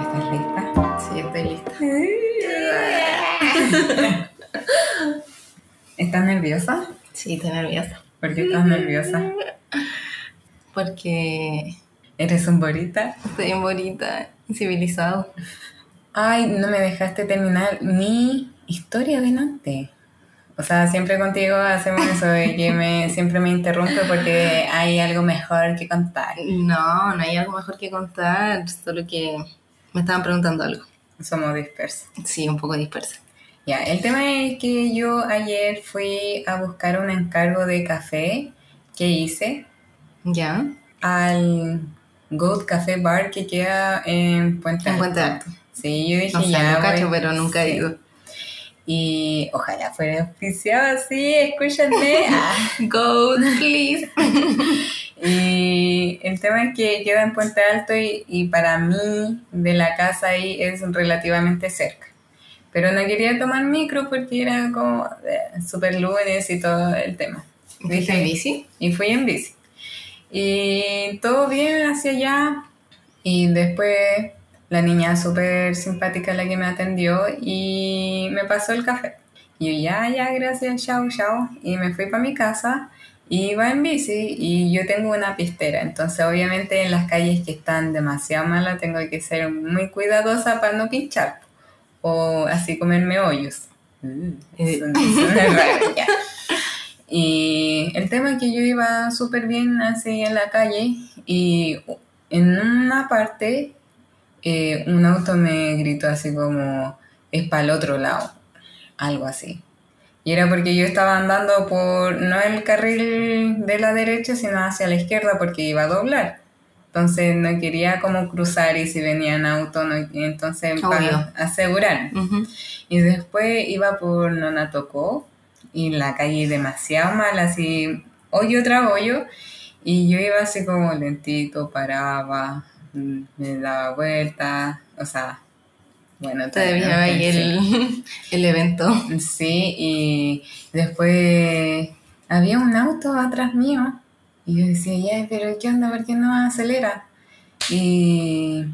¿Estás lista? Sí, estoy lista. ¿Estás nerviosa? Sí, estoy nerviosa. ¿Por qué estás nerviosa? Porque ¿Eres un borita? estoy bien bonita, civilizado. Ay, no me dejaste terminar mi historia delante. O sea, siempre contigo hacemos eso de que me, siempre me interrumpe porque hay algo mejor que contar. No, no hay algo mejor que contar, solo que me estaban preguntando algo. Somos dispersos. Sí, un poco dispersa. Ya, el tema es que yo ayer fui a buscar un encargo de café que hice ¿Ya? al Goat Café Bar que queda en Puente En Puente Alto. Alto. Sí, yo dije O sea, ya. no cacho, pero nunca he sí. ido. Y ojalá fuera auspiciado así, escúchame. Ah. Go, please. Y el tema es que queda en Puente Alto y, y para mí de la casa ahí es relativamente cerca. Pero no quería tomar micro porque era como eh, super lunes y todo el tema. ¿Fuiste en bici? Y fui en bici. Y todo bien hacia allá. Y después la niña súper simpática la que me atendió y me pasó el café. Y yo, ya, ya, gracias, chao, chao. Y me fui para mi casa. Y iba en bici y yo tengo una pistera. Entonces, obviamente, en las calles que están demasiado malas, tengo que ser muy cuidadosa para no pinchar. O así comerme hoyos. Eso, eso es raro, ya. Y el tema es que yo iba súper bien así en la calle y en una parte eh, un auto me gritó así como es para el otro lado, algo así. Y era porque yo estaba andando por no el carril de la derecha, sino hacia la izquierda porque iba a doblar. Entonces no quería como cruzar y si venían autos, no, entonces Obvio. para asegurar. Y después iba por Nonatocó y la calle demasiado mal, así hoyo tras hoyo. Y yo iba así como lentito, paraba, me daba vuelta, o sea, bueno, ver ahí el, el evento. Sí, y después había un auto atrás mío y yo decía, ya, pero ¿qué onda? ¿Por qué no acelera? Y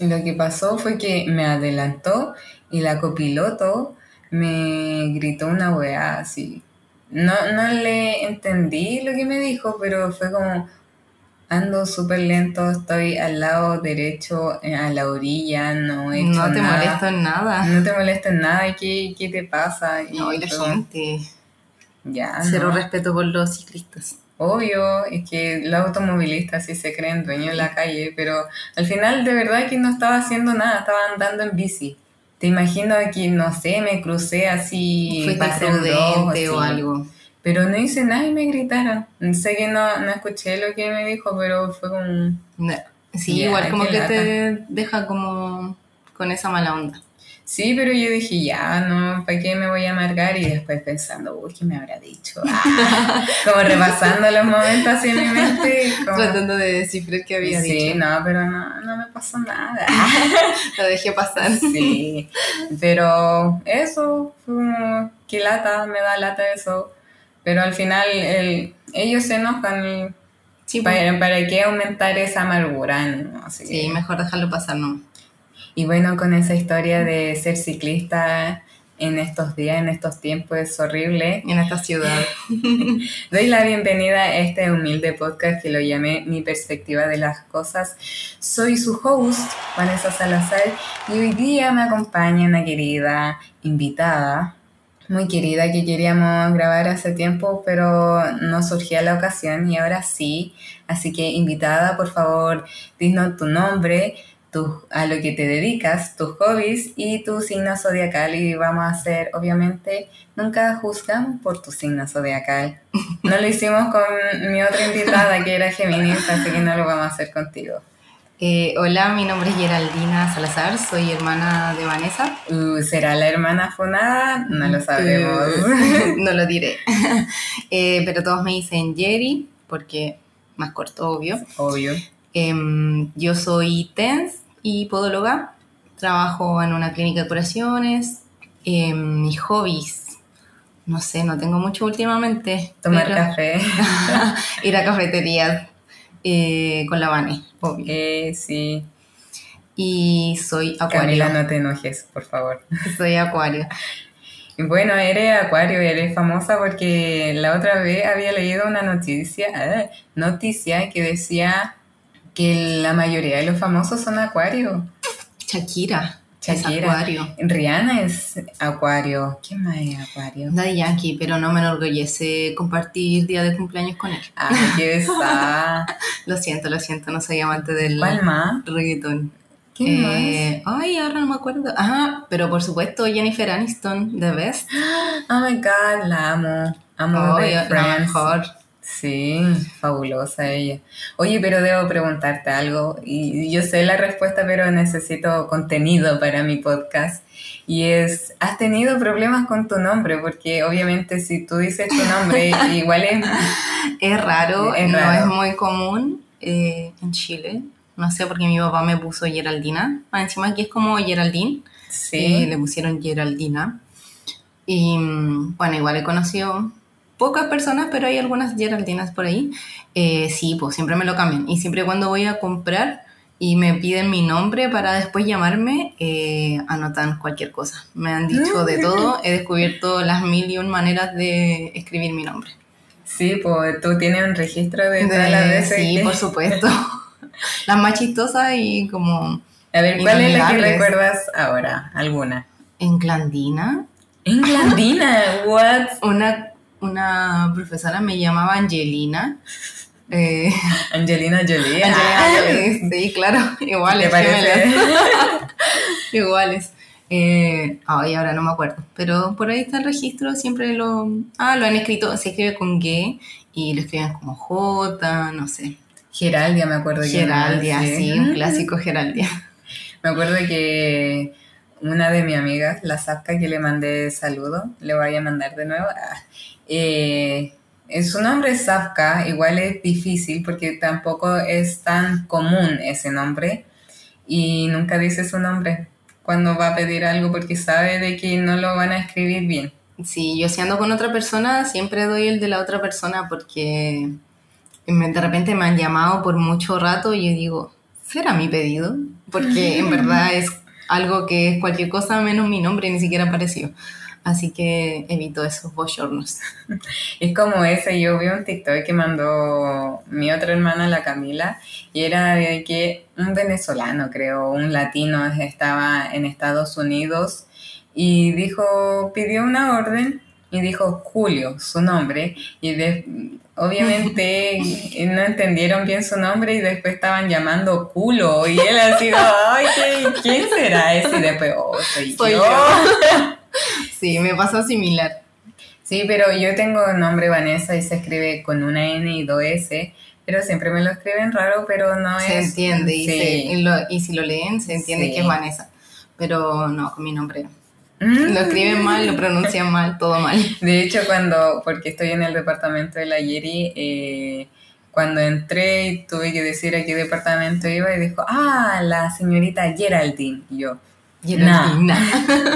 lo que pasó fue que me adelantó y la copiloto me gritó una weá así. No, no le entendí lo que me dijo, pero fue como, ando súper lento, estoy al lado derecho, eh, a la orilla, no he hecho No te nada. molesto en nada. No te molesta en nada, ¿y ¿qué, qué te pasa? No, y la todo. gente. Ya, Cero no. respeto por los ciclistas. Obvio, es que los automovilistas sí se creen dueños de la calle, pero al final de verdad que no estaba haciendo nada, estaba andando en bici. Te imagino que, no sé, me crucé así, Fuiste pasé o algo. Pero no hice nada y me gritaron. Sé que no, no escuché lo que me dijo, pero fue como... No. Sí, Ya, igual como que lata. te deja como con esa mala onda. Sí, pero yo dije, ya, no, ¿para qué me voy a amargar? Y después pensando, uy, ¿qué me habrá dicho? Ah, como repasando los momentos así en mi mente. como- Tratando de descifrar qué había sí, dicho. no, pero no, no me pasó nada. Lo dejé pasar. Sí, pero eso, fue como, qué lata, me da lata eso. Pero al final el- ellos se enojan y Sí, pues. para, para qué aumentar esa amargura, ¿no? Así que- Sí, mejor dejarlo pasar, ¿no? Y bueno, con esa historia de ser ciclista en estos días, en estos tiempos, es horrible. En esta ciudad. Doy la bienvenida a este humilde podcast que lo llamé Mi perspectiva de las cosas. Soy su host, Vanessa Salazar, y hoy día me acompaña una querida invitada, muy querida, que queríamos grabar hace tiempo, pero no surgía la ocasión y ahora sí. Así que invitada, por favor, dinos tu nombre, tu- a lo que te dedicas, tus hobbies y tu signo zodiacal y vamos a hacer, obviamente, nunca juzgamos por tu signo zodiacal. No lo hicimos con mi otra invitada que era Géminis, así que no lo vamos a hacer contigo. Eh, hola, mi nombre es Geraldina Salazar, soy hermana de Vanessa. Uh, ¿Será la hermana fonada? No lo sabemos. No lo diré. Eh, pero todos me dicen Jerry, porque más corto, obvio. Obvio. Em, yo soy TENS y podóloga. Trabajo en una clínica de curaciones. Em, mis hobbies, no sé, no tengo mucho últimamente. Tomar pero- café. ir a cafeterías. Eh, con la Vane, obvio. Eh, sí. Y soy acuario. Camila, no te enojes, por favor. Soy acuario. Bueno, eres acuario y eres famosa porque la otra vez había leído una noticia, eh, noticia que decía que la mayoría de los famosos son acuario. Shakira. Shakira. Es acuario. Rihanna es acuario. ¿Quién más es acuario? Daddy Yankee, pero no me enorgullece compartir día de cumpleaños con él. Ay, qué está. Lo siento, lo siento, no soy amante del ¿Cuál más? reggaetón. ¿Quién Eh, ay, ahora no me acuerdo. Ajá, pero por supuesto Jennifer Aniston, The Best. Oh my god, la amo. Amo de la mejor. Sí, fabulosa ella. Oye, pero debo preguntarte algo y yo sé la respuesta, pero necesito contenido para mi podcast. Y es, ¿has tenido problemas con tu nombre? Porque obviamente si tú dices tu nombre, igual es... Es raro, Es no raro. es muy común eh, en Chile. No sé, porque mi papá me puso Geraldina. Más encima aquí es como Geraldine. Eh, Sí, le pusieron Geraldina. Y mm, bueno, igual he conocido pocas personas, pero hay algunas Geraldinas por ahí. Eh, sí, pues siempre me lo cambian. Y siempre cuando voy a comprar y me piden mi nombre para después llamarme, eh, anotan cualquier cosa. Me han dicho de todo. He descubierto las mil y un maneras de escribir mi nombre. sí, pues tú tienes un registro de todas las De- veces sí, que- por supuesto. las más chistosas y como A ver, ¿cuál es la que recuerdas ahora? ¿Alguna? en Glandina. Englandina, what? Una, una profesora me llamaba Angelina. Eh, Angelina Jolie. Angelina Ah, Jolie, sí, claro, iguales, iguales. Eh, ay, ahora no me acuerdo, pero por ahí está el registro, siempre lo... Ah, lo han escrito, se escribe con G y lo escriben como J, no sé. Geraldia, me acuerdo que Geraldia, sí. sí, un clásico Geraldia. Me acuerdo que una de mis amigas, la Zapka, que le mandé saludo, le voy a mandar de nuevo. Eh, su nombre es Zapka, igual es difícil porque tampoco es tan común ese nombre y nunca dice su nombre cuando va a pedir algo porque sabe de que no lo van a escribir bien. Sí, yo si ando con otra persona, siempre doy el de la otra persona porque me- de repente me han llamado por mucho rato y yo digo, ¿será mi pedido? Porque en verdad es algo que es cualquier cosa menos mi nombre, ni siquiera apareció. Así que evito esos bochornos. Es como ese, yo vi un TikTok que mandó mi otra hermana, la Camila, y era de que un venezolano, creo, un latino, estaba en Estados Unidos y dijo, pidió una orden y dijo Julio, su nombre, y de- obviamente no entendieron bien su nombre y después estaban llamando culo, y él así, ay, ¿qué- ¿quién será ese? Y después, oh, soy, Soy yo. yo. Sí, me pasó similar. Sí, pero yo tengo nombre Vanessa y se escribe con una N y dos S, pero siempre me lo escriben raro, pero no Se es... entiende y, se- lo- y si lo leen se entiende Sí. que es Vanessa. Pero no, con mi nombre. Lo escriben mal, lo pronuncian mal, todo mal. De hecho, cuando, porque estoy en el departamento de la Yeri, eh, cuando entré y tuve que decir a qué departamento iba y dijo, ah, la señorita Geraldine. Y yo, Geraldina.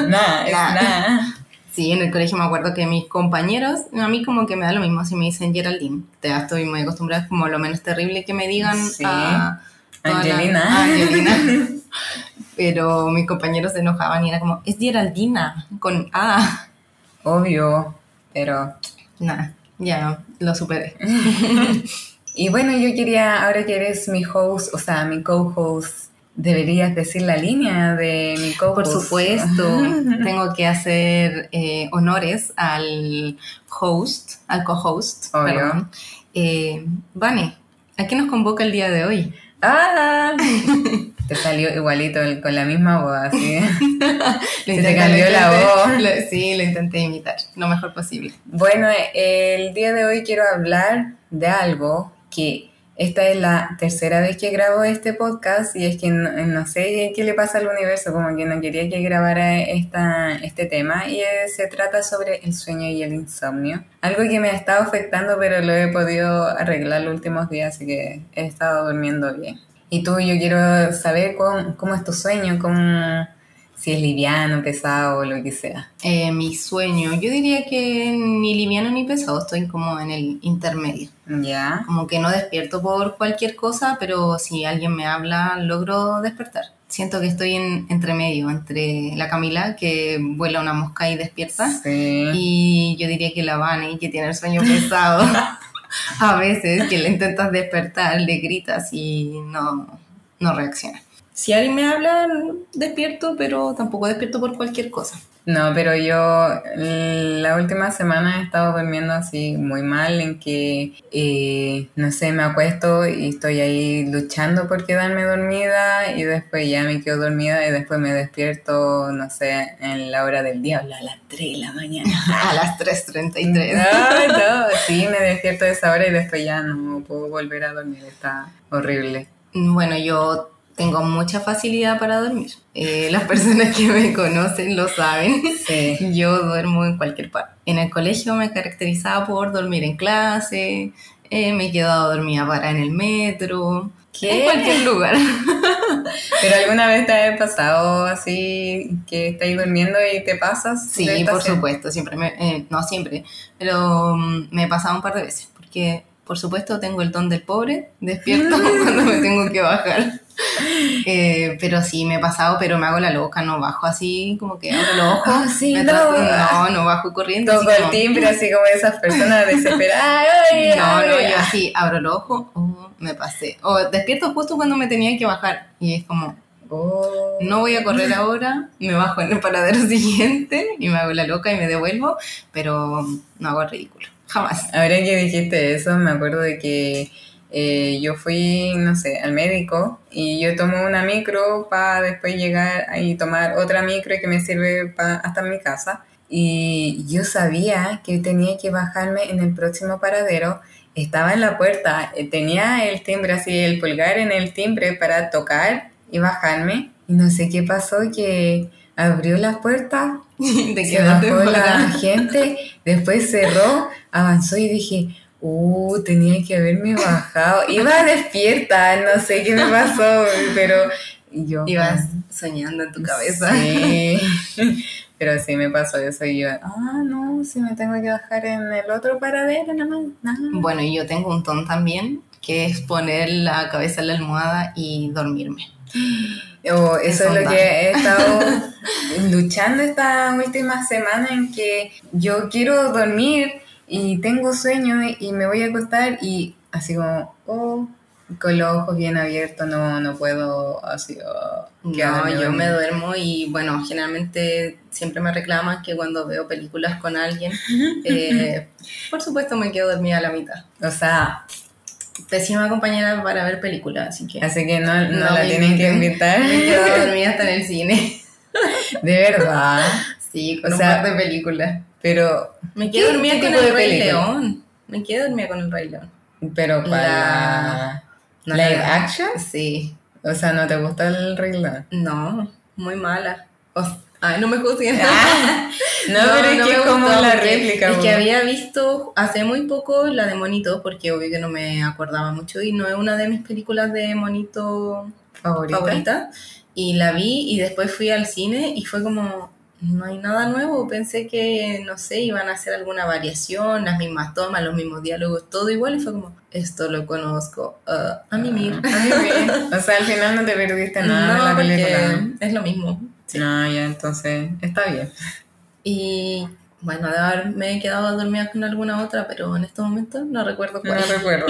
nada, Nah. nada. Sí, en el colegio me acuerdo que mis compañeros, a mí como que me da lo mismo si me dicen Geraldine. Ya estoy muy acostumbrada, es como lo menos terrible que me digan Sí. a toda la- Angelina. a Angelina. Pero mis compañeros se enojaban y era como, es Geraldina, con A. Obvio, pero... Nada, ya lo superé. Y bueno, yo quería, ahora que eres mi host, o sea, mi co-host, deberías decir la línea de mi co-host. Por supuesto, tengo que hacer eh, honores al host, al co-host. Perdón. Eh, Vane, ¿a qué nos convoca el día de hoy? ¡Ah! Te salió igualito, con la misma voz, así. Se te cambió la voz. Lo- sí, lo intenté imitar, lo mejor posible. Bueno, el día de hoy quiero hablar de algo que esta es la tercera vez que grabo este podcast y es que no, no sé qué le pasa al universo, como que no quería que grabara esta, este tema y eh, se trata sobre el sueño y el insomnio. Algo que me ha estado afectando pero lo he podido arreglar los últimos días, así que he estado durmiendo bien. Y tú, yo quiero saber cómo, cómo es tu sueño, cómo, Si es liviano, pesado o lo que sea. Eh, mi sueño, yo diría que ni liviano ni pesado, estoy como en el intermedio. Ya. Como que no despierto por cualquier cosa, pero si alguien me habla, logro despertar. Siento que estoy en entre medio, entre la Camila, que vuela una mosca y despierta, Sí. y yo diría que la Vani, que tiene el sueño pesado. A veces que le intentas despertar, le gritas y no, no reacciona. Si alguien me habla, despierto, pero tampoco despierto por cualquier cosa. No, pero yo la última semana he estado durmiendo así muy mal, en que, eh, no sé, me acuesto y estoy ahí luchando por quedarme dormida y después ya me quedo dormida y después me despierto, no sé, en la hora del diablo, a las 3 de la mañana. A las 3.33. Ay, no, sí, me despierto a esa hora y después ya no puedo volver a dormir, está horrible. Bueno, yo tengo mucha facilidad para dormir. Eh, las personas que me conocen lo saben. Sí. Yo duermo en cualquier parte. En el colegio me caracterizaba por dormir en clase, eh, me he quedado dormida para en el metro, ¿Qué? en cualquier lugar. ¿Pero alguna vez te ha pasado así que estás durmiendo y te pasas? Sí, por supuesto, siempre me, eh, no siempre, pero mm, me he pasado un par de veces, porque por supuesto tengo el don del pobre, despierto cuando me tengo que bajar. Eh, pero sí, me he pasado, pero me hago la loca, no bajo así como que abro los ojos. Ah, sí, no. no, no bajo corriendo. Toco el timbre así como esas personas desesperadas. Ay, No, no, yo así abro los ojos, oh, me pasé. O despierto justo cuando me tenía que bajar y es como, Oh. no voy a correr ahora, me bajo en el paradero siguiente y me hago la loca y me devuelvo, pero no hago el ridículo, jamás. Ahora que dijiste eso, me acuerdo de que eh, yo fui, no sé, al médico y yo tomo una micro para después llegar y tomar otra micro que me sirve pa- hasta mi casa. Y yo sabía que tenía que bajarme en el próximo paradero. Estaba en la puerta, eh, tenía el timbre así, el pulgar en el timbre para tocar y bajarme. Y no sé qué pasó, que abrió las puertas se bajó la gente, después cerró, avanzó y dije, uh, tenía que haberme bajado. Iba despierta, no sé qué me pasó, pero yo... Ibas soñando en tu cabeza. Sí, pero sí me pasó eso y yo, ah, no, si me tengo que bajar en el otro paradero, nada más, nada. Bueno, y yo tengo un ton también, que es poner la cabeza en la almohada y dormirme. O eso es lo que he estado luchando esta última semana en que yo quiero dormir y tengo sueño y me voy a acostar y así como, oh, con los ojos bien abiertos, no, no puedo así, oh, No, yo me duermo y bueno, generalmente siempre me reclaman que cuando veo películas con alguien, eh, por supuesto me quedo dormida a la mitad. O sea, Pésima compañera para ver películas, así que así que no, no, No la tienen que invitar. me quedo dormida hasta en el cine. De verdad. Sí, con O un sea, par de películas. Pero, Me quedo ¿Qué- dormida con el Rey? León. Me quedo dormida con el Rey León. pero para La- live no, action, Sí. o sea, ¿no te gusta el Rey León? No, muy mala. O- Ay, no me juzguen. Ah, no, pero es no que es como la réplica. Es que había visto hace muy poco la de Monito, porque obvio que no me acordaba mucho y no es una de mis películas de Monito favorita. favorita. Y la vi y después fui al cine y fue como, no hay nada nuevo. Pensé que, no sé, iban a hacer alguna variación, las mismas tomas, los mismos diálogos, todo igual. Y fue como, esto lo conozco. ah, a mí bien. O sea, al final no te perdiste nada de no, la película. es lo mismo. No, ya, entonces está bien. Y bueno, de haberme quedado dormida con alguna otra, pero en estos momentos no recuerdo No cuál. recuerdo.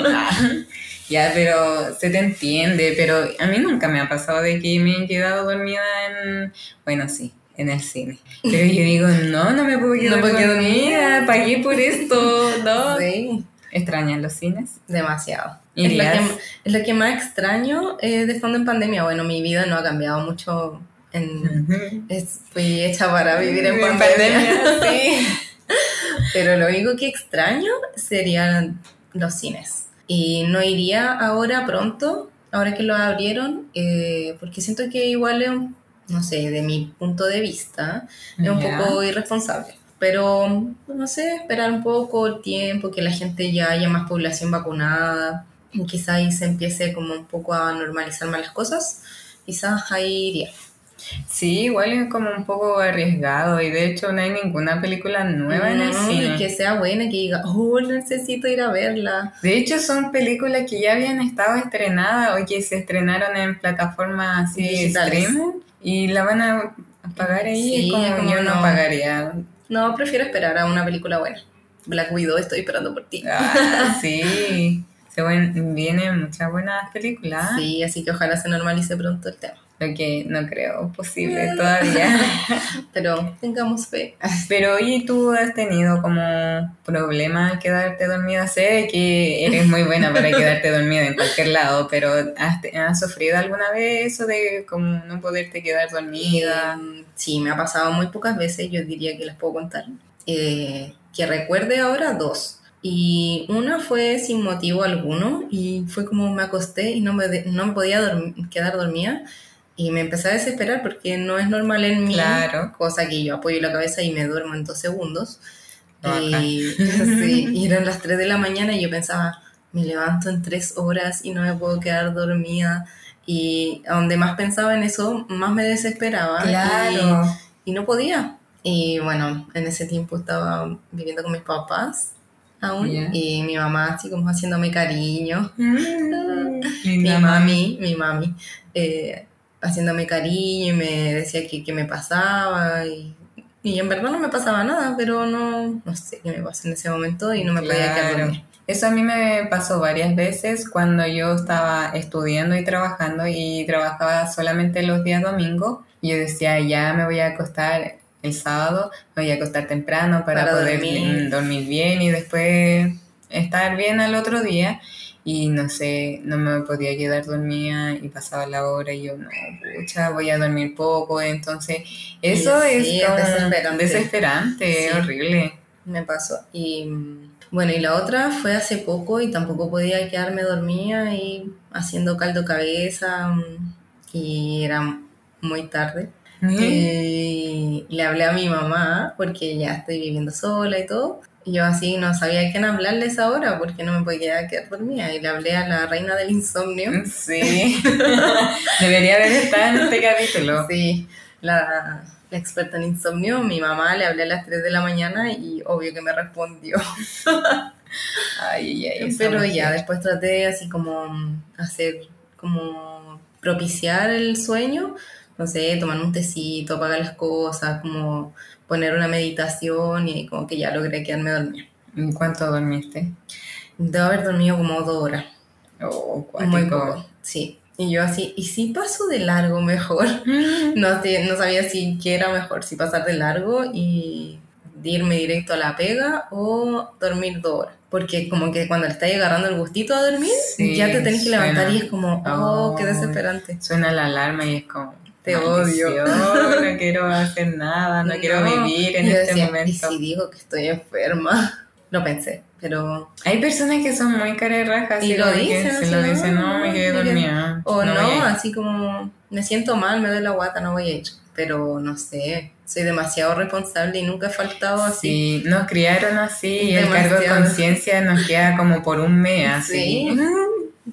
ya, pero se te entiende. Pero a mí nunca me ha pasado de que me he quedado dormida en. Bueno, sí, en el cine. Pero yo digo, no, no me puedo quedar No puedo quedar dormida. Pagué por esto. No. Sí, ¿Extrañan los cines? demasiado. Es lo, que, es lo que más extraño eh, de estando en pandemia. Bueno, mi vida no ha cambiado mucho. En, es- fui hecha para vivir en En pandemia. pandemia, sí. Pero lo único que extraño serían los cines. Y no iría ahora pronto, ahora que lo abrieron, eh, porque siento que igual es, un- no sé, de mi punto de vista, es un Ya. poco irresponsable. Pero, no sé, esperar un poco el tiempo, que la gente ya haya más población vacunada, y quizás ahí se empiece como un poco a normalizar más las cosas, quizás ahí iría. Sí, igual es como un poco arriesgado y de hecho no hay ninguna película nueva en el cine. que sea buena, que diga, oh, necesito ir a verla. De hecho son películas que ya habían estado estrenadas o que se estrenaron en plataformas así Digitales. streaming y la van a pagar ahí Sí, como, como yo no no. pagaría. No, prefiero esperar a una película buena. Black Widow, estoy esperando por ti. Ah, sí, se vienen muchas buenas películas, Sí, así que ojalá se normalice pronto el tema. Lo que no creo posible todavía. Pero tengamos fe. Pero oye, ¿tú has tenido como problemas al quedarte dormida? Sé que eres muy buena para quedarte dormida en cualquier lado, pero ¿has, has sufrido alguna vez eso de como no poderte quedar dormida? Eh, sí, me ha pasado muy pocas veces, yo diría que las puedo contar. Eh, que recuerde ahora dos. Y una fue sin motivo alguno y fue como me acosté y no me, de- no me podía dorm- quedar dormida y me empecé a desesperar porque no es normal en mí, Claro. cosa que yo apoyo la cabeza y me duermo en dos segundos. Y, sí, y eran las 3 de la mañana y yo pensaba, me levanto en tres horas y no me puedo quedar dormida. Y donde más pensaba en eso, más me desesperaba. Claro. Y, y no podía. Y bueno, en ese tiempo estaba viviendo con mis papás aún. Ya. Y mi mamá así como haciéndome cariño. Mm, Mi mami, mi mami, eh, haciéndome cariño y me decía que, que me pasaba. Y, y en verdad no me pasaba nada, pero no, no sé qué me pasó en ese momento y no me podía quedar dormida. Eso a mí me pasó varias veces cuando yo estaba estudiando y trabajando y trabajaba solamente los días domingos. Y yo decía, ya me voy a acostar el sábado, me voy a acostar temprano para, Para poder dormir. dormir bien y después estar bien al otro día. Y no sé, no me podía quedar dormida y pasaba la hora y yo, no, pucha, voy a dormir poco. Entonces, eso Sí, es, es desesperante. desesperante, Sí. horrible. Me pasó. Y bueno, y la otra fue hace poco y tampoco podía quedarme dormida y haciendo caldo cabeza mm, y era muy tarde. Y le hablé a mi mamá porque ya estoy viviendo sola y todo. Y yo así no sabía a quién hablarle esa hora porque no me podía quedar dormida. Y le hablé a la reina del insomnio. Sí. Debería haber estado en este capítulo. Sí, la, la experta en insomnio. Mi mamá le hablé a las 3 de la mañana y obvio que me respondió. Ay, ay, ay, Pero ya, después traté así como mm, hacer, como propiciar el sueño. No sé, tomar un tecito, apagar las cosas, como poner una meditación y como que ya logré quedarme dormida. ¿En cuánto dormiste? Debo haber dormido como dos horas. Oh, Muy poco, sí. Y yo así, ¿y si paso de largo mejor? No, sé, no sabía si qué era mejor, si pasar de largo y irme directo a la pega o dormir dos horas. Porque como que cuando le estás agarrando el gustito a dormir, Sí, ya te tenés que levantar suena. y es como, oh, qué Ay. desesperante. Suena la alarma y es como. Te "Maldición, No quiero hacer nada, no, quiero vivir en Y yo este decía, ¿Y momento. si digo que estoy enferma? Lo pensé, pero... Hay personas que son muy carerrajas Y y lo dicen, se lo dicen, no, no, me quedé dormida. O no, ir". así como me siento mal, me duele la guata, no voy a ir. Pero no sé, soy demasiado responsable y nunca he faltado así. Sí, nos criaron así y el cargo de conciencia nos queda como por un mes así. Sí.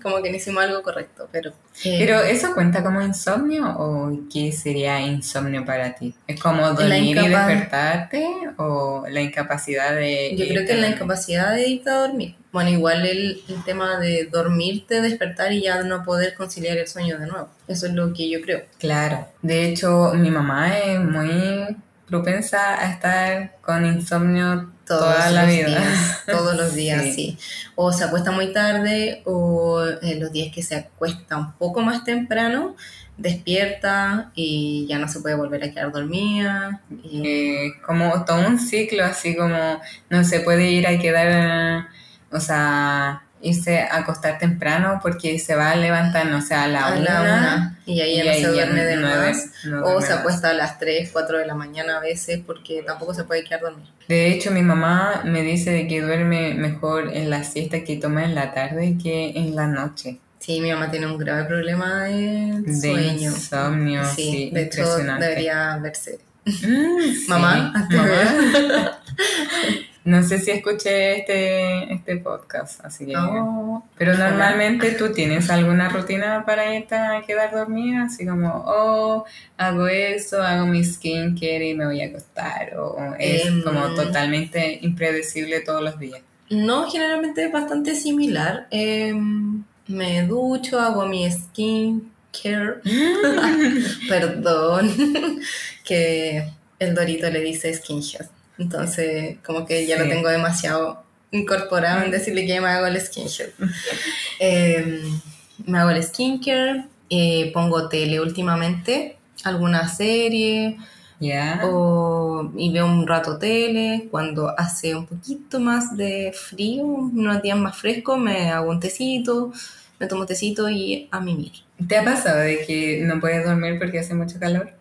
Como que no hicimos algo correcto, pero... eh, Pero ¿eso cuenta como insomnio o qué sería insomnio para ti? ¿Es como dormir y despertarte o la incapacidad de... yo creo que la incapacidad de irte a dormir. Bueno, igual el, el tema de dormirte, despertar y ya no poder conciliar el sueño de nuevo. Eso es lo que yo creo. Claro. De hecho, mi mamá es muy propensa a estar con insomnio Todos toda la los vida. días, todos los días, Sí. sí. O se acuesta muy tarde o eh, los días que se acuesta un poco más temprano, despierta y ya no se puede volver a quedar dormida. y- Eh, como todo un ciclo, así como no se puede ir a quedar, o sea, irse a acostar temprano porque se va a levantar, no sé, a la, a una, la una, y ahí ya no se duerme de duerme- no O se acuesta a las 3, 4 de la mañana a veces porque tampoco se puede quedar dormido. De hecho, mi mamá me dice de que duerme mejor en la siesta que toma en la tarde que en la noche. Sí, mi mamá tiene un grave problema de De sueño. insomnio, sí, de hecho debería verse. Mm, sí, Mamá, hazte mamá. No sé si escuché este, este podcast, así que... Oh, Pero normalmente tú tienes alguna rutina para irte a quedar dormida, así como, oh, hago eso, hago mi skincare y me voy a acostar, o es Em. como totalmente impredecible todos los días. No, generalmente es bastante similar. Em, me ducho, hago mi skincare. Perdón, que el Dorito le dice skincare. Entonces, como que ya Sí. lo tengo demasiado incorporado en decirle que me hago el skincare. Em, me hago el skincare, eh, pongo tele últimamente, alguna serie, ¿Ya? o, y veo un rato tele. Cuando hace un poquito más de frío, unos días más frescos, me hago un tecito, me tomo tecito y a mimir. ¿Te ha pasado de que no puedes dormir porque hace mucho calor?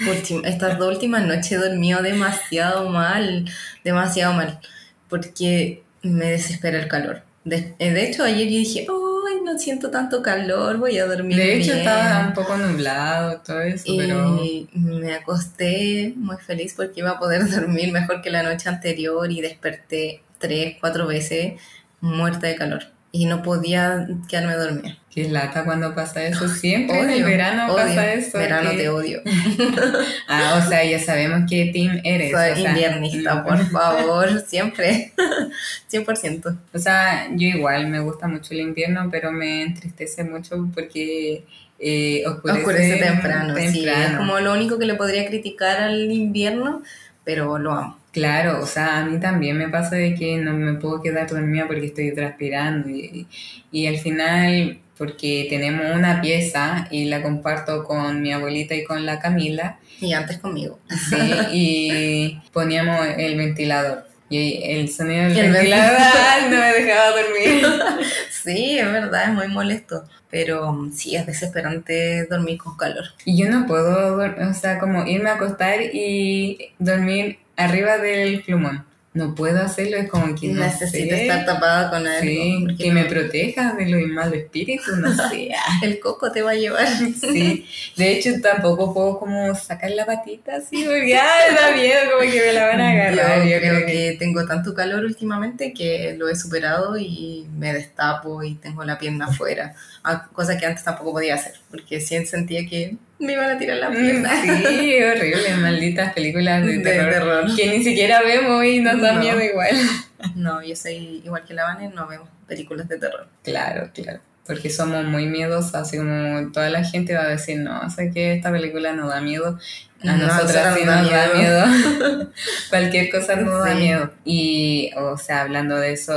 Últim- estas dos últimas noches he dormido demasiado mal, demasiado mal, porque me desespera el calor. De, eh, de hecho, ayer yo dije, ay, no siento tanto calor, voy a dormir De hecho, bien". estaba un poco nublado, todo eso, Y pero... me acosté muy feliz porque iba a poder dormir mejor que la noche anterior y desperté tres, cuatro veces muerta de calor. Y no podía quedarme dormida. Qué lata cuando pasa eso. Siempre en el Odio, verano odio. pasa eso. Verano que- te odio. Ah, o sea, ya sabemos qué team eres. Soy o sea, inviernista, por favor, siempre. 100%. O sea, yo igual me gusta mucho el invierno, pero me entristece mucho porque eh, oscurece, Oscurece temprano, sí. Es temprano. como lo único que le podría criticar al invierno, pero lo amo. Claro, o sea, a mí también me pasa de que no me puedo quedar dormida porque estoy transpirando y, y al final, porque tenemos una pieza y la comparto con mi abuelita y con la Camila, Y antes conmigo. sí, y poníamos el ventilador. Y el sonido del El ventilador ay, no me dejaba dormir. Sí, es verdad, es muy molesto. Pero sí, es desesperante dormir con calor. Y yo no puedo, o sea, como irme a acostar y dormir arriba del plumón. No puedo hacerlo, es como que no Necesito sé. estar tapada con algo. Sí, que no- me proteja de los malos espíritus, no sé. El coco te va a llevar. Sí, de hecho tampoco puedo como sacar la patita así, porque da miedo como que me la van a agarrar. Yo Yo creo que tengo tanto calor últimamente que lo he superado y me destapo y tengo la pierna afuera. Ah, Cosa que antes tampoco podía hacer, porque sí sentía que me iban a tirar la pierna. Mm, Sí, horrible, malditas películas de, De terror, terror. que ni siquiera vemos y nos da No. miedo igual. No, yo soy igual que la Vane, no vemos películas de terror. Claro, claro. Porque somos muy miedosas, así como toda la gente va a decir, no, sé que esta película no da miedo. A No, a nosotras sí nos nos da miedo. Cualquier cosa nos da miedo. Y, o sea, hablando de eso,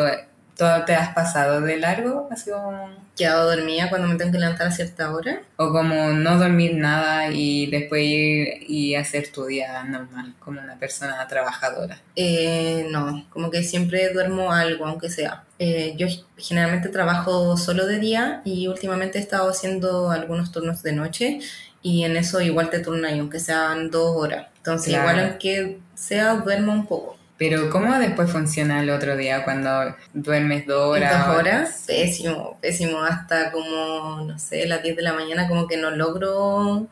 ¿tú te has pasado de largo? Así como... Quedado dormida cuando me tengo que levantar a cierta hora. O como no dormir nada y después ir y hacer tu día normal, como una persona trabajadora. Eh, no, como que siempre duermo algo, aunque sea. Eh, yo generalmente trabajo solo de día y últimamente he estado haciendo algunos turnos de noche y en eso igual te turnas, aunque sean dos horas. Entonces, Claro. igual aunque sea, duermo un poco. Pero ¿cómo después funciona el otro día cuando duermes dos horas? dos horas, pésimo, pésimo, hasta como, no sé, las 10 de la mañana, como que no logro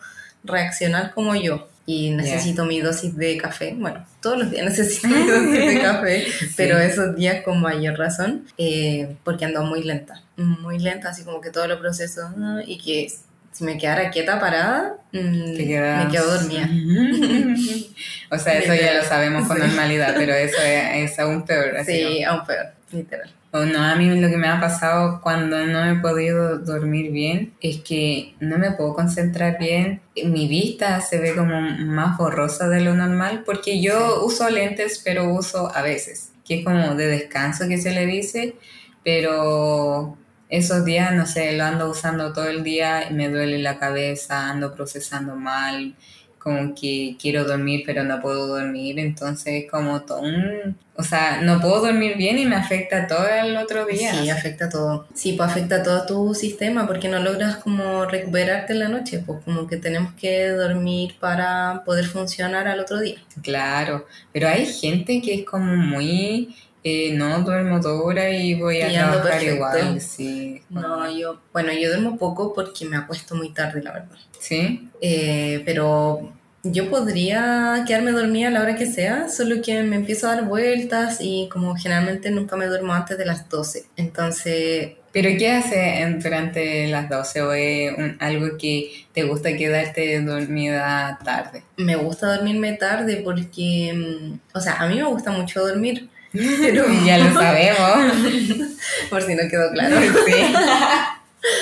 reaccionar como yo. Y necesito mi dosis de café. Bueno, todos los días necesito mi dosis de café, pero esos días con mayor razón, eh, porque ando muy lenta, muy lenta, así como que todo lo proceso y que si me quedara quieta parada, mm, quedas- me quedo dormida. o sea, eso ya Literal. lo sabemos con Sí. normalidad, pero eso es, es aún peor. así Sí, aún peor, literal. O no, a mí lo que me ha pasado cuando no he podido dormir bien es que no me puedo concentrar bien. Mi vista se ve como más borrosa de lo normal porque yo uso lentes, pero uso a veces, que es como de descanso que se le dice, pero esos días, no sé, lo ando usando todo el día y me duele la cabeza, ando procesando mal, como que quiero dormir pero no puedo dormir, entonces como todo un... O sea, no puedo dormir bien y me afecta todo el otro día. Sí, afecta todo. Sí, pues afecta todo tu sistema porque no logras como recuperarte en la noche, pues como que tenemos que dormir para poder funcionar al otro día. Claro, pero hay gente que es como muy... eh, no duermo dos horas y voy a Y trabajar perfecto. igual, sí. No, yo, bueno, yo duermo poco porque me acuesto muy tarde, la verdad. ¿Sí? Eh, pero yo podría quedarme dormida a la hora que sea, solo que me empiezo a dar vueltas y como generalmente nunca me duermo antes de las 12. Entonces... ¿Pero qué hace durante las 12 o es algo que te gusta quedarte dormida tarde? Me gusta dormirme tarde porque, mm, o sea, a mí me gusta mucho dormir. Pero... ya lo sabemos. Por si no quedó claro. Sí.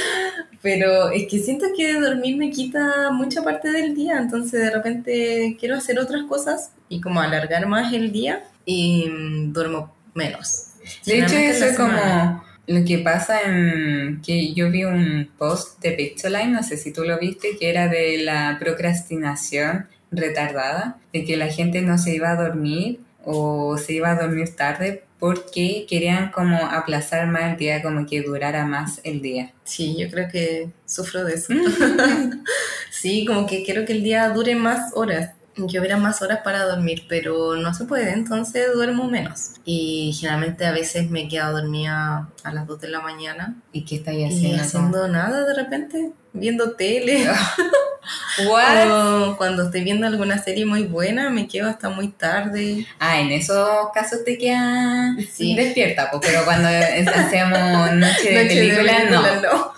Pero es que siento que dormir me quita mucha parte del día, entonces de repente quiero hacer otras cosas y como alargar más el día y mm, duermo menos. De hecho, eso es como lo que pasa en que yo vi un post de Pixeline, no sé si tú lo viste, que era de la procrastinación retardada, de que la gente no se iba a dormir o se iba a dormir tarde porque querían como aplazar más el día, como que durara más el día. Sí, yo creo que sufro de eso. sí, como que quiero que el día dure más horas, que hubiera más horas para dormir, pero no se puede, entonces duermo menos. Y generalmente a veces me he quedado dormida a las 2 de la mañana. ¿Y qué estáis haciendo? Y haciendo nada de repente, viendo tele. What? cuando estoy viendo alguna serie muy buena, me quedo hasta muy tarde. Ah, en esos casos te quedas despierta, pues, pero cuando hacemos noche de película, no.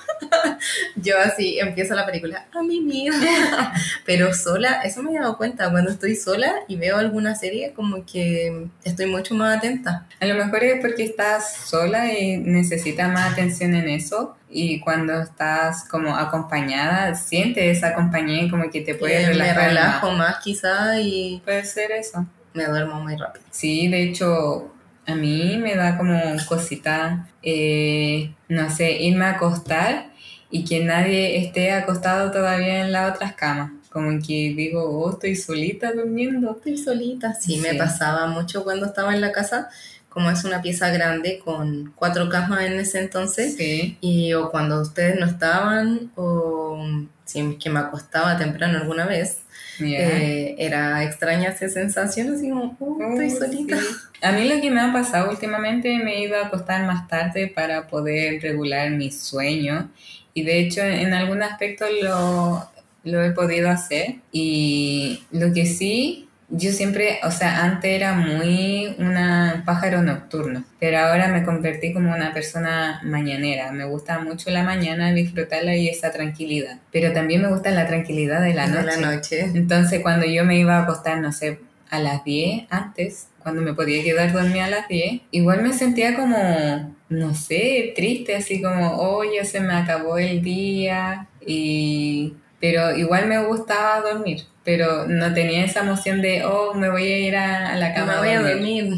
Yo así empiezo la película a mi mierda. Pero sola, eso me he dado cuenta. Cuando estoy sola y veo alguna serie, como que estoy mucho más atenta. A lo mejor es porque estás sola y necesitas más atención en eso. Y cuando estás como acompañada, sientes esa compañía y como que te puedes relajar. Me relajo más, quizá y... Puede ser eso. Me duermo muy rápido. Sí, de hecho, a mí me da como cosita, eh, no sé, irme a acostar y que nadie esté acostado todavía en las otras camas. Como que digo, oh, estoy solita durmiendo. Estoy solita. Sí, me pasaba mucho cuando estaba en la casa, como es una pieza grande con cuatro camas en ese entonces. Sí. Y o cuando ustedes no estaban, o si es que me acostaba temprano alguna vez, eh, era extraña esa sensación, así como, oh, estoy oh, solita. A mí lo que me ha pasado últimamente, me he ido a acostar más tarde para poder regular mi sueño y de hecho en algún aspecto lo, lo he podido hacer. Y lo que sí, yo siempre, o sea, antes era muy una pájaro nocturno, pero ahora me convertí como una persona mañanera. Me gusta mucho la mañana, disfrutarla y esa tranquilidad. Pero también me gusta la tranquilidad de la noche. De la noche. Entonces, cuando yo me iba a acostar, no sé, a las 10 antes, cuando me podía quedar dormida a las 10, igual me sentía como, no sé, triste, así como, oh, ya se me acabó el día, y... pero igual me gustaba dormir, pero no tenía esa emoción de, oh, me voy a ir a, la cama. Me voy a dormir.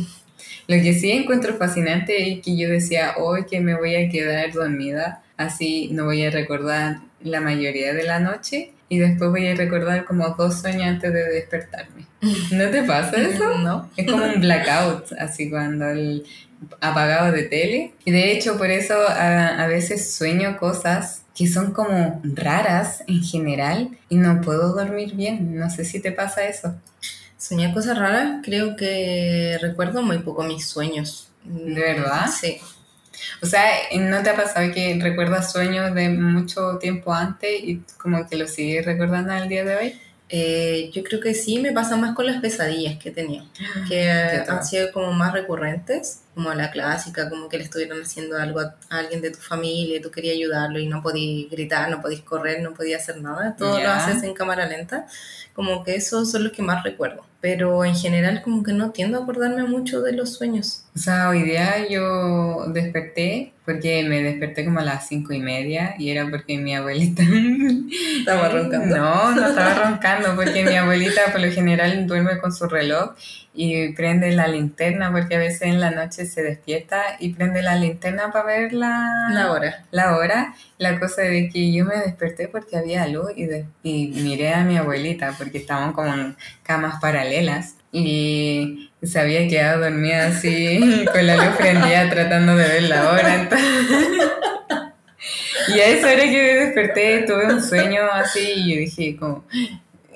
Lo que sí encuentro fascinante es que yo decía, hoy que me voy a quedar dormida, así no voy a recordar la mayoría de la noche y después voy a recordar como dos sueños antes de despertarme. ¿No te pasa eso? No. Es como un blackout, así cuando el apagado de tele. Y de hecho por eso a, a veces sueño cosas que son como raras en general y no puedo dormir bien. No sé si te pasa eso. Soñar cosas raras, creo que recuerdo muy poco mis sueños. ¿De verdad? Sí. O sea, ¿no te ha pasado que recuerdas sueños de mucho tiempo antes y como que los sigues recordando al día de hoy? Eh, yo creo que sí, me pasa más con las pesadillas que he tenido, que han sido como más recurrentes, como la clásica, como que le estuvieron haciendo algo a, alguien de tu familia y tú querías ayudarlo y no podías gritar, no podías correr, no podías hacer nada, todo lo haces en cámara lenta, como que esos son los que más recuerdo pero en general como que no tiendo a acordarme mucho de los sueños. O sea, hoy día yo desperté porque me desperté como a las cinco y media y era porque mi abuelita estaba roncando. No, no estaba roncando porque mi abuelita por lo general duerme con su reloj y prende la linterna porque a veces en la noche se despierta y prende la linterna para ver la, la hora. La hora. La cosa de que yo me desperté porque había luz y, y miré a mi abuelita porque estaban como en camas paralelas y se había quedado dormida así con la luz prendida tratando de ver la hora. y a esa hora que me desperté tuve un sueño así y yo dije como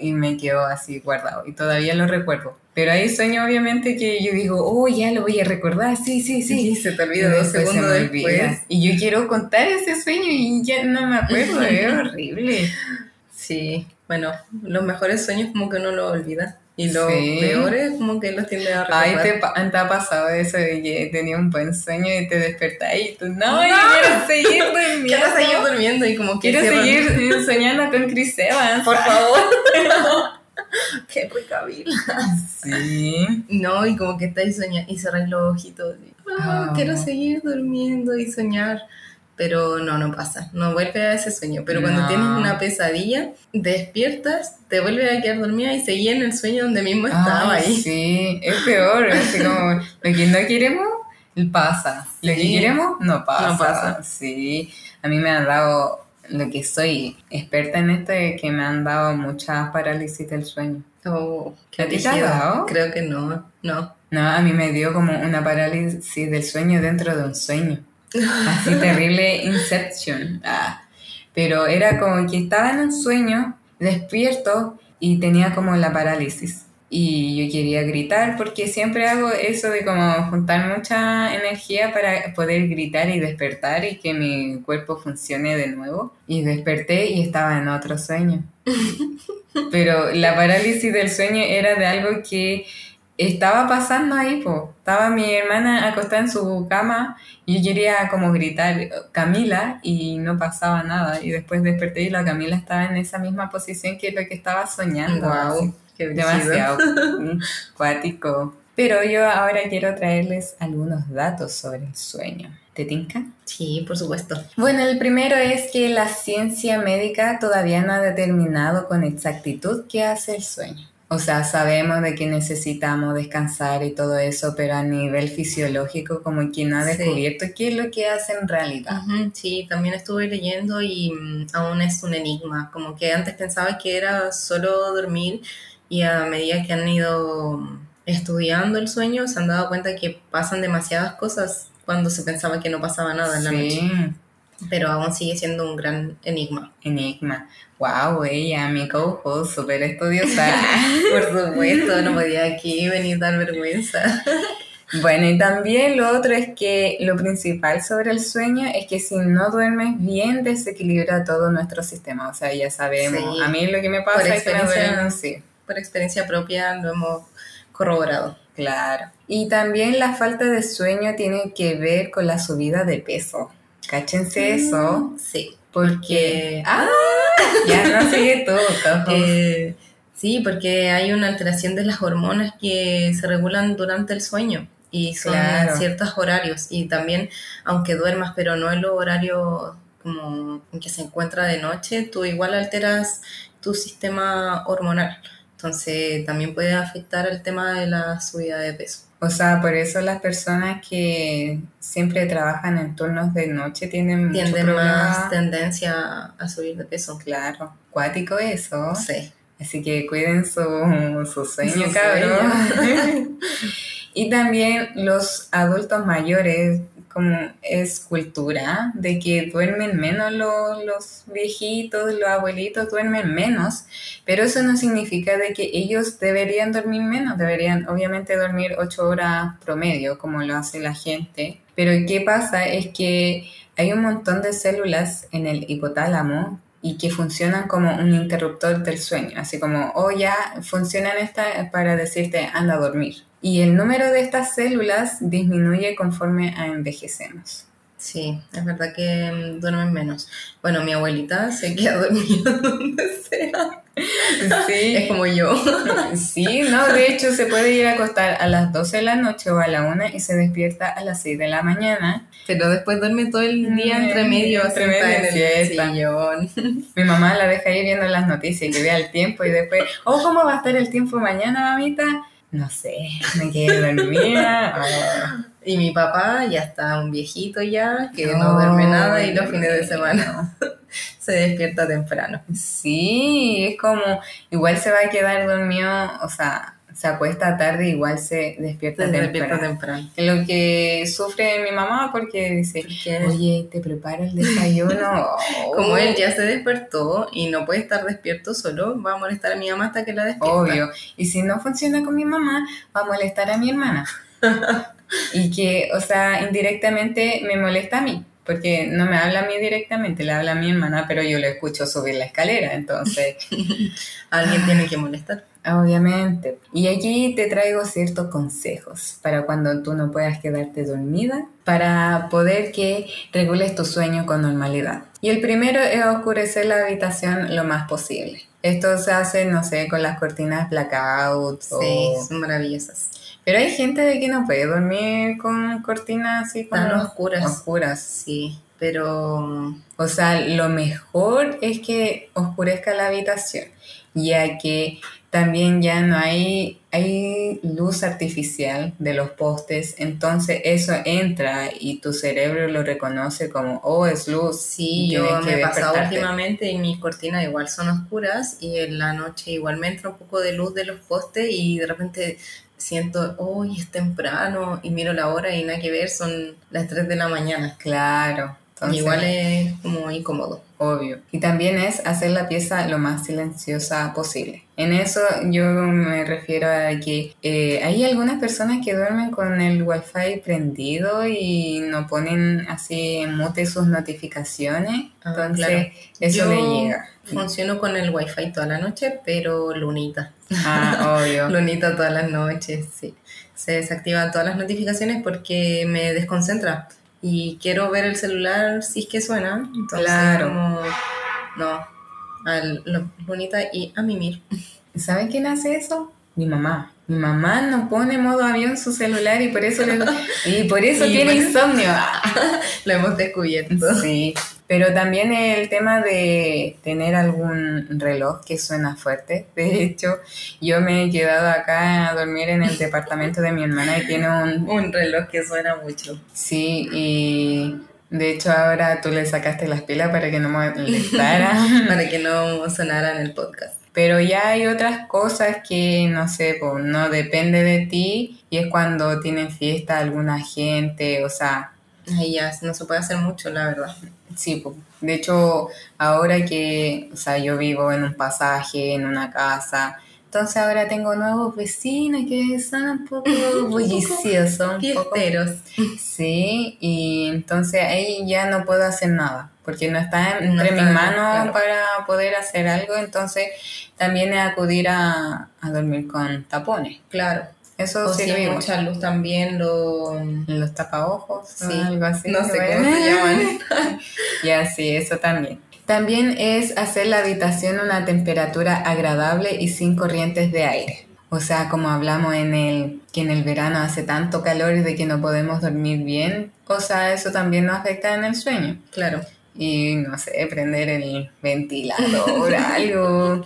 y me quedó así guardado y todavía lo recuerdo. Pero hay sueños obviamente que yo digo, oh, ya lo voy a recordar, sí, sí, sí. Y se te olvida dos segundos después. Y yo quiero contar ese sueño y ya no me acuerdo, es horrible. Sí, bueno, los mejores sueños como que uno los olvida. Y los Sí. peores como que los tiende a recordar. Ay, te, pa- te ha pasado eso de que tenías un buen sueño y te despertás y tú, no, No. yo quiero seguir durmiendo. Quiero seguir durmiendo y como que Quiero seguir soñando con Chris Evans. Por favor. Qué precavila. Sí. No, y como que estáis soñando y cerráis los ojitos. y, Ah. Quiero seguir durmiendo y soñar. Pero no, no pasa. No vuelve a ese sueño. Pero cuando No. tienes una pesadilla, despiertas, te vuelves a quedar dormida y seguí en el sueño donde mismo estaba Ay, ahí. Sí, es peor. Así como lo que no queremos, pasa. Lo que Sí. queremos, no pasa. No pasa. Sí, a mí me han dado, lo que soy experta en esto es que me han dado muchas parálisis del sueño. Oh, ¿A ti te ha dado? Creo que no. No. No, a mí me dio como una parálisis del sueño dentro de un sueño. Así terrible Inception. Ah. Pero era como que estaba en un sueño, despierto y tenía como la parálisis. Y yo quería gritar porque siempre hago eso de como juntar mucha energía para poder gritar y despertar y que mi cuerpo funcione de nuevo. Y desperté y estaba en otro sueño. Pero la parálisis del sueño era de algo que estaba pasando ahí, po. Estaba mi hermana acostada en su cama y yo quería como gritar Camila y no pasaba nada. Y después desperté y la Camila estaba en esa misma posición que lo que estaba soñando. Wow. Qué. Demasiado mm, cuático. Pero yo ahora quiero traerles algunos datos sobre el sueño. ¿Te tinca? Sí, por supuesto. Bueno, el primero es que la ciencia médica todavía no ha determinado con exactitud qué hace el sueño. O sea, sabemos de que necesitamos descansar y todo eso, pero a nivel fisiológico como que no ha Sí. descubierto qué es lo que hace en realidad. Sí, también estuve leyendo y mm, aún es un enigma. Como que antes pensaba que era solo dormir y a medida que han ido estudiando el sueño se han dado cuenta que pasan demasiadas cosas cuando se pensaba que no pasaba nada en la noche. Pero aún sigue siendo un gran enigma. enigma. Wow, ella, mi co-host, súper estudiosa. Por supuesto, no podía aquí venir dar vergüenza. Bueno, y también lo otro es que lo principal sobre el sueño es que si no duermes bien desequilibra todo nuestro sistema. O sea, ya sabemos. Sí. A mí lo que me pasa Por es que experiencia. duermo, sí, Por experiencia propia lo hemos corroborado. claro. Y también la falta de sueño tiene que ver con la subida de peso. Cáchense eso, Sí. porque... ¡Ah! Ya no sigue todo. Eh, sí, porque hay una alteración de las hormonas que se regulan durante el sueño y son Claro. en ciertos horarios. Y también, aunque duermas, pero no en los horarios como en que se encuentra de noche, tú igual alteras tu sistema hormonal. Entonces también puede afectar el tema de la subida de peso. O sea, por eso las personas que siempre trabajan en turnos de noche tienen mucho Tienden problema. más tendencia a subir de peso. Claro, cuático eso. Sí. Así que cuiden su, su sueño, Su cabrón. y también los adultos mayores, como es cultura, de que duermen menos los, los viejitos, los abuelitos duermen menos, pero eso no significa de que ellos deberían dormir menos, deberían obviamente dormir ocho horas promedio, como lo hace la gente. Pero ¿qué pasa? Es que hay un montón de células en el hipotálamo y que funcionan como un interruptor del sueño, así como, oh ya, funcionan esta para decirte, anda a dormir. Y el número de estas células disminuye conforme a envejecemos. Sí, es verdad que mm, duermen menos. Bueno, mi abuelita se queda dormida donde sea. Es Sí, como yo. sí, no, de hecho se puede ir a acostar a las 12 de la noche o a la 1 y se despierta a las 6 de la mañana. Pero después duerme todo el día entre medio, Entre medio, en el sillón. Mi mamá la deja ahí viendo las noticias y que vea el tiempo y después, oh, ¿cómo va a estar el tiempo mañana, mamita? No sé, me quedé dormida. Y mi papá ya está un viejito ya, que no, No, duerme nada y los fines de semana se despierta temprano. Sí, es como, igual se va a quedar dormido, o sea, se acuesta tarde, igual se despierta Se temprano. despierta temprano. Lo que sufre mi mamá porque dice, oye, te prepara el desayuno. como él ya se despertó y no puede estar despierto solo, va a molestar a mi mamá hasta que la despierta. Obvio. Y si no funciona con mi mamá, va a molestar a mi hermana. y que, o sea, indirectamente me molesta a mí. porque no me habla a mí directamente, le habla a mi hermana, pero yo le escucho subir la escalera, entonces... Alguien tiene que molestar. Obviamente. Y aquí te traigo ciertos consejos para cuando tú no puedas quedarte dormida, para poder que regules tu sueño con normalidad. Y el primero es oscurecer la habitación lo más posible. Esto se hace, no sé, con las cortinas blackout. Sí, son maravillosas. Pero hay gente de que no puede dormir con cortinas así como Tan oscuras. oscuras. Sí, pero O sea, lo mejor es que oscurezca la habitación, ya que también ya no hay, hay luz artificial de los postes, entonces eso entra y tu cerebro lo reconoce como, oh, es luz. sí, yo que me he pasado últimamente y mis cortinas igual son oscuras y en la noche igual me entra un poco de luz de los postes y de repente siento, hoy es temprano y miro la hora y nada que ver, son las 3 de la mañana. Claro. Entonces, igual es como incómodo. Obvio. Y también es hacer la pieza lo más silenciosa posible. En eso yo me refiero a que eh, hay algunas personas que duermen con el wifi prendido y no ponen así en mute sus notificaciones. Ah, Entonces claro. eso Yo le llega. Funciono con el wifi toda la noche, pero lunita. Ah, obvio. Lunita todas las noches, sí. Se desactivan todas las notificaciones porque me desconcentra. Y quiero ver el celular si es que suena. Entonces, Claro. como, no. Al, lo- lunita y a mimir. ¿Saben quién hace eso? Mi mamá. Mi mamá no pone modo avión su celular y por eso, le- y por eso Y tiene bueno. insomnio. Lo hemos descubierto. Sí, pero también el tema de tener algún reloj que suena fuerte. De hecho, yo me he quedado acá a dormir en el departamento de mi hermana y tiene un... Un reloj que suena mucho. Sí, y de hecho ahora tú le sacaste las pilas para que no molestara. Para que no sonara en el podcast. Pero ya hay otras cosas que, no sé, pues, no depende de ti y es cuando tienen fiesta alguna gente, o sea, Ahí ya no se puede hacer mucho, la verdad. Sí, po. de hecho, ahora que, o sea, yo vivo en un pasaje, en una casa, entonces ahora tengo nuevos vecinos que son un poco bulliciosos, un poco. Sí, y entonces ahí ya no puedo hacer nada, porque no está No entre está, mis manos claro. para poder hacer algo, entonces también es acudir a, a dormir con tapones. Claro. Eso sirve igual. mucha luz también, lo... Los tapaojos, Sí, algo así. no sé cómo se llaman. Ya, sí, eso también. También es hacer la habitación a una temperatura agradable y sin corrientes de aire. O sea, como hablamos en el que en el verano hace tanto calor y de que no podemos dormir bien, o sea, eso también nos afecta en el sueño. Claro. Y no sé, prender el ventilador, algo.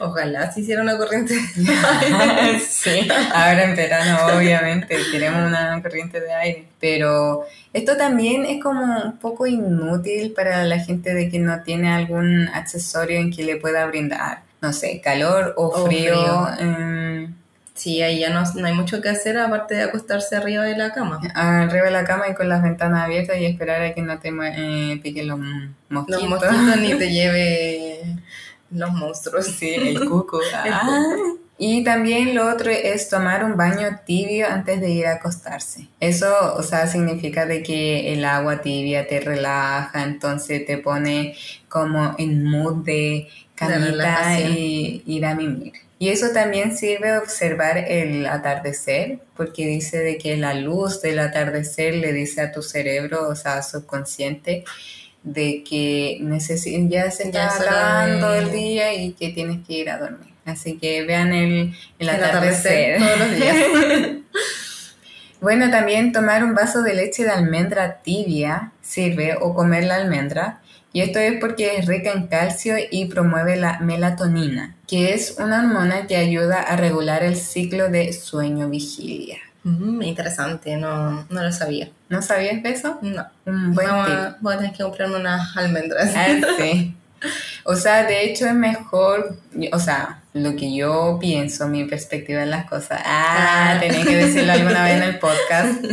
Ojalá se hiciera una corriente. sí, ahora en verano obviamente queremos una corriente de aire, pero esto también es como un poco inútil para la gente de que no tiene algún accesorio en que le pueda brindar, no sé, calor o O frío. frío. em, Sí, ahí ya no, no hay mucho que hacer aparte de acostarse arriba de la cama. arriba de la cama y con las ventanas abiertas y esperar a que no te eh, piquen los mosquitos. Los mosquitos ni te lleve los monstruos. Sí, el cuco. Ah. Y también lo otro es tomar un baño tibio antes de ir a acostarse. Eso, o sea, significa de que el agua tibia te relaja, entonces te pone como en mood de camita y ir a mimir. Y eso también sirve observar el atardecer, porque dice de que la luz del atardecer le dice a tu cerebro, o sea, subconsciente, de que ya se está acabando el día y que tienes que ir a dormir. Así que vean el, el El atardecer. atardecer todos los días. Bueno, también tomar un vaso de leche de almendra tibia sirve o comer la almendra. Y esto es porque es rica en calcio y promueve la melatonina, que es una hormona que ayuda a regular el ciclo de sueño-vigilia. Mm, interesante, no, no lo sabía. ¿No sabías eso? No. Un buen Vamos tip. voy a tener que comprarme unas almendras. Ah, sí. O sea, de hecho es mejor, o sea, lo que yo pienso, mi perspectiva en las cosas. Ah, Ah. tenía que decirlo alguna vez en el podcast.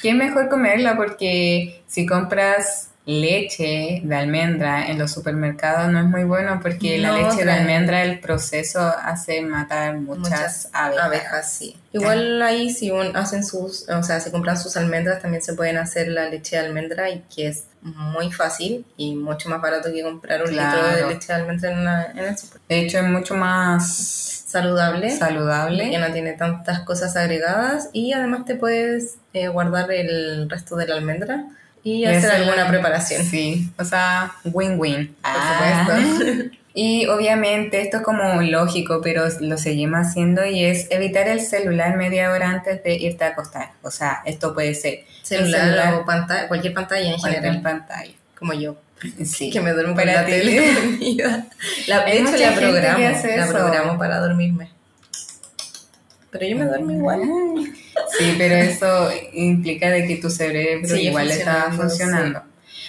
Que es mejor comerla porque si compras leche de almendra en los supermercados no es muy bueno porque la No, leche de almendra, el proceso hace matar muchas, Muchas abejas. Abejas, sí. Igual ahí si un- hacen sus, o sea, si compran sus almendras también se pueden hacer la leche de almendra y que es muy fácil y mucho más barato que comprar un Claro. litro de leche de almendra en, una- en el super. De hecho, es mucho más Saludable. saludable. que no tiene tantas cosas agregadas y además te puedes eh, guardar el resto de la almendra y, hacer alguna preparación. Sí, o sea, win-win. Por Ah. supuesto. Y obviamente esto es como lógico, pero lo seguimos haciendo y es evitar el celular media hora antes de irte a acostar. O sea, esto puede ser celular, el celular, o pantalla, cualquier pantalla en cualquier general, pantalla. como yo, Sí. que me duermo Para la tele. La, de hecho, la programo, la programo para dormirme. Pero yo me duermo igual. Sí, pero eso implica de que tu cerebro igual está funcionando, funcionando.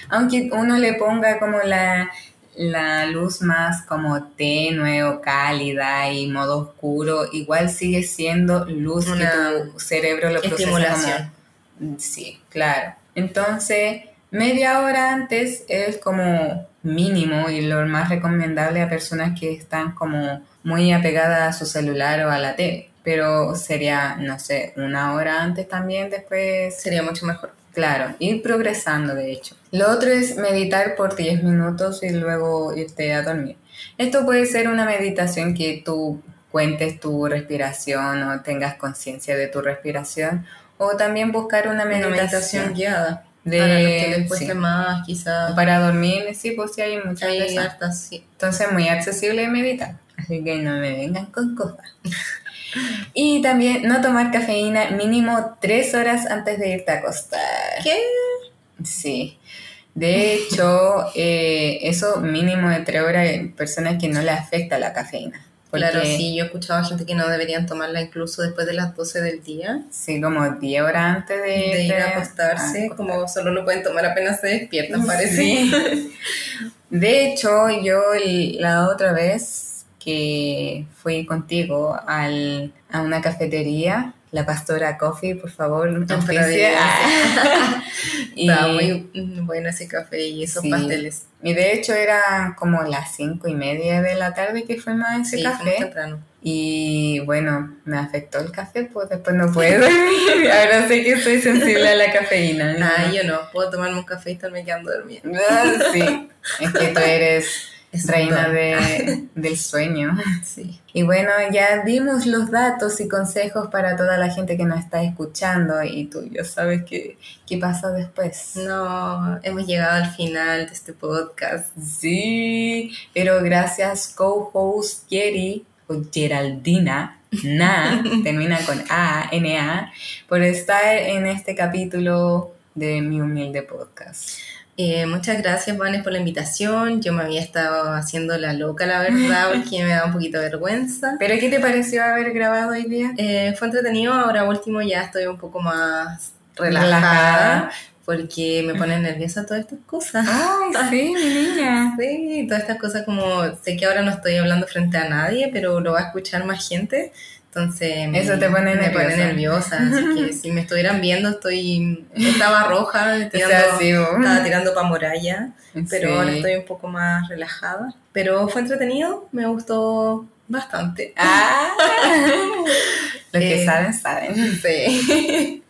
Aunque uno le ponga como la, la luz más como tenue o cálida y modo oscuro, igual sigue siendo luz Una que tu cerebro lo procesa como... Sí, claro. Entonces, media hora antes es como mínimo y lo más recomendable a personas que están como muy apegadas a su celular o a la tele. Pero sería, no sé, una hora antes también, después Sería mucho mejor. Claro, ir progresando de hecho. Lo otro es meditar por 10 minutos y luego irte a dormir. Esto puede ser una meditación que tú cuentes tu respiración o tengas conciencia de tu respiración o también buscar una Una meditación, meditación guiada. de para los que les cueste sí, más, quizás. para dormir, sí, pues sí hay muchas Hay hartas, sí. Entonces muy accesible meditar, así que no me vengan con cosas. Y también no tomar cafeína mínimo 3 horas antes de irte a acostar. ¿Qué? Sí. De hecho, eh, eso mínimo de tres horas hay personas que no le afecta la cafeína. Claro, sí, yo he escuchado a gente que no deberían tomarla incluso después de las 12 del día. Sí, como 10 horas antes de, de ir a acostarse, acostar. como solo lo pueden tomar apenas se despiertan, parece. Sí. De hecho, yo la otra vez que fui contigo al, a una cafetería, la Pastora Coffee, por favor. Providencia. y, Estaba muy bueno ese café y esos Sí. pasteles. y de hecho era como las cinco y media de la tarde que fuimos a ese Sí, café. temprano. Y bueno, me afectó el café, pues después no puedo dormir. Ahora sé que soy sensible a la cafeína. Ah, yo no, puedo tomarme un café y estarme quedando dormida. Ah, sí, es que tú eres Es reina de, del sueño. Sí. Y bueno, ya dimos los datos y consejos para toda la gente que nos está escuchando y tú ya sabes qué, qué pasa después. No, hemos llegado al final de este podcast. Sí, pero gracias co-host Jerry o Geraldina, Na, termina con A, N, A, por estar en este capítulo de mi humilde podcast. Eh, muchas gracias, Vanes, por la invitación. Yo me había estado haciendo la loca, la verdad, porque me da un poquito de vergüenza. ¿Pero qué te pareció haber grabado hoy día? Eh, fue entretenido, ahora último ya estoy un poco más relajada, Relajada. porque me ponen nerviosa todas estas cosas. Ay, sí, mi niña. Sí, todas estas cosas como, sé que ahora no estoy hablando frente a nadie, pero lo va a escuchar más gente, entonces me- Eso te pone me pone nerviosa. así que si me estuvieran viendo estoy, estaba roja, O tirando, sea, sí, vos. estaba tirando pa' muralla, pero ahora estoy un poco más relajada, pero fue entretenido, me gustó bastante. Ah, los que Eh, saben, saben. Sí.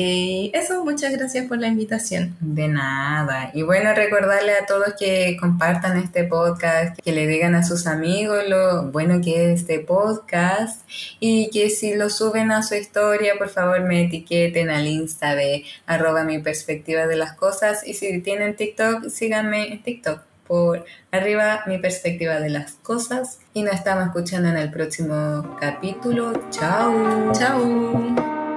Y eso, muchas gracias por la invitación. De nada. Y bueno, recordarle a todos que compartan este podcast, que le digan a sus amigos lo bueno que es este podcast y que si lo suben a su historia, por favor me etiqueten al Insta de arroba mi perspectiva de las cosas y si tienen TikTok, síganme en TikTok por arriba mi perspectiva de las cosas y nos estamos escuchando en el próximo capítulo. Chao. Chao.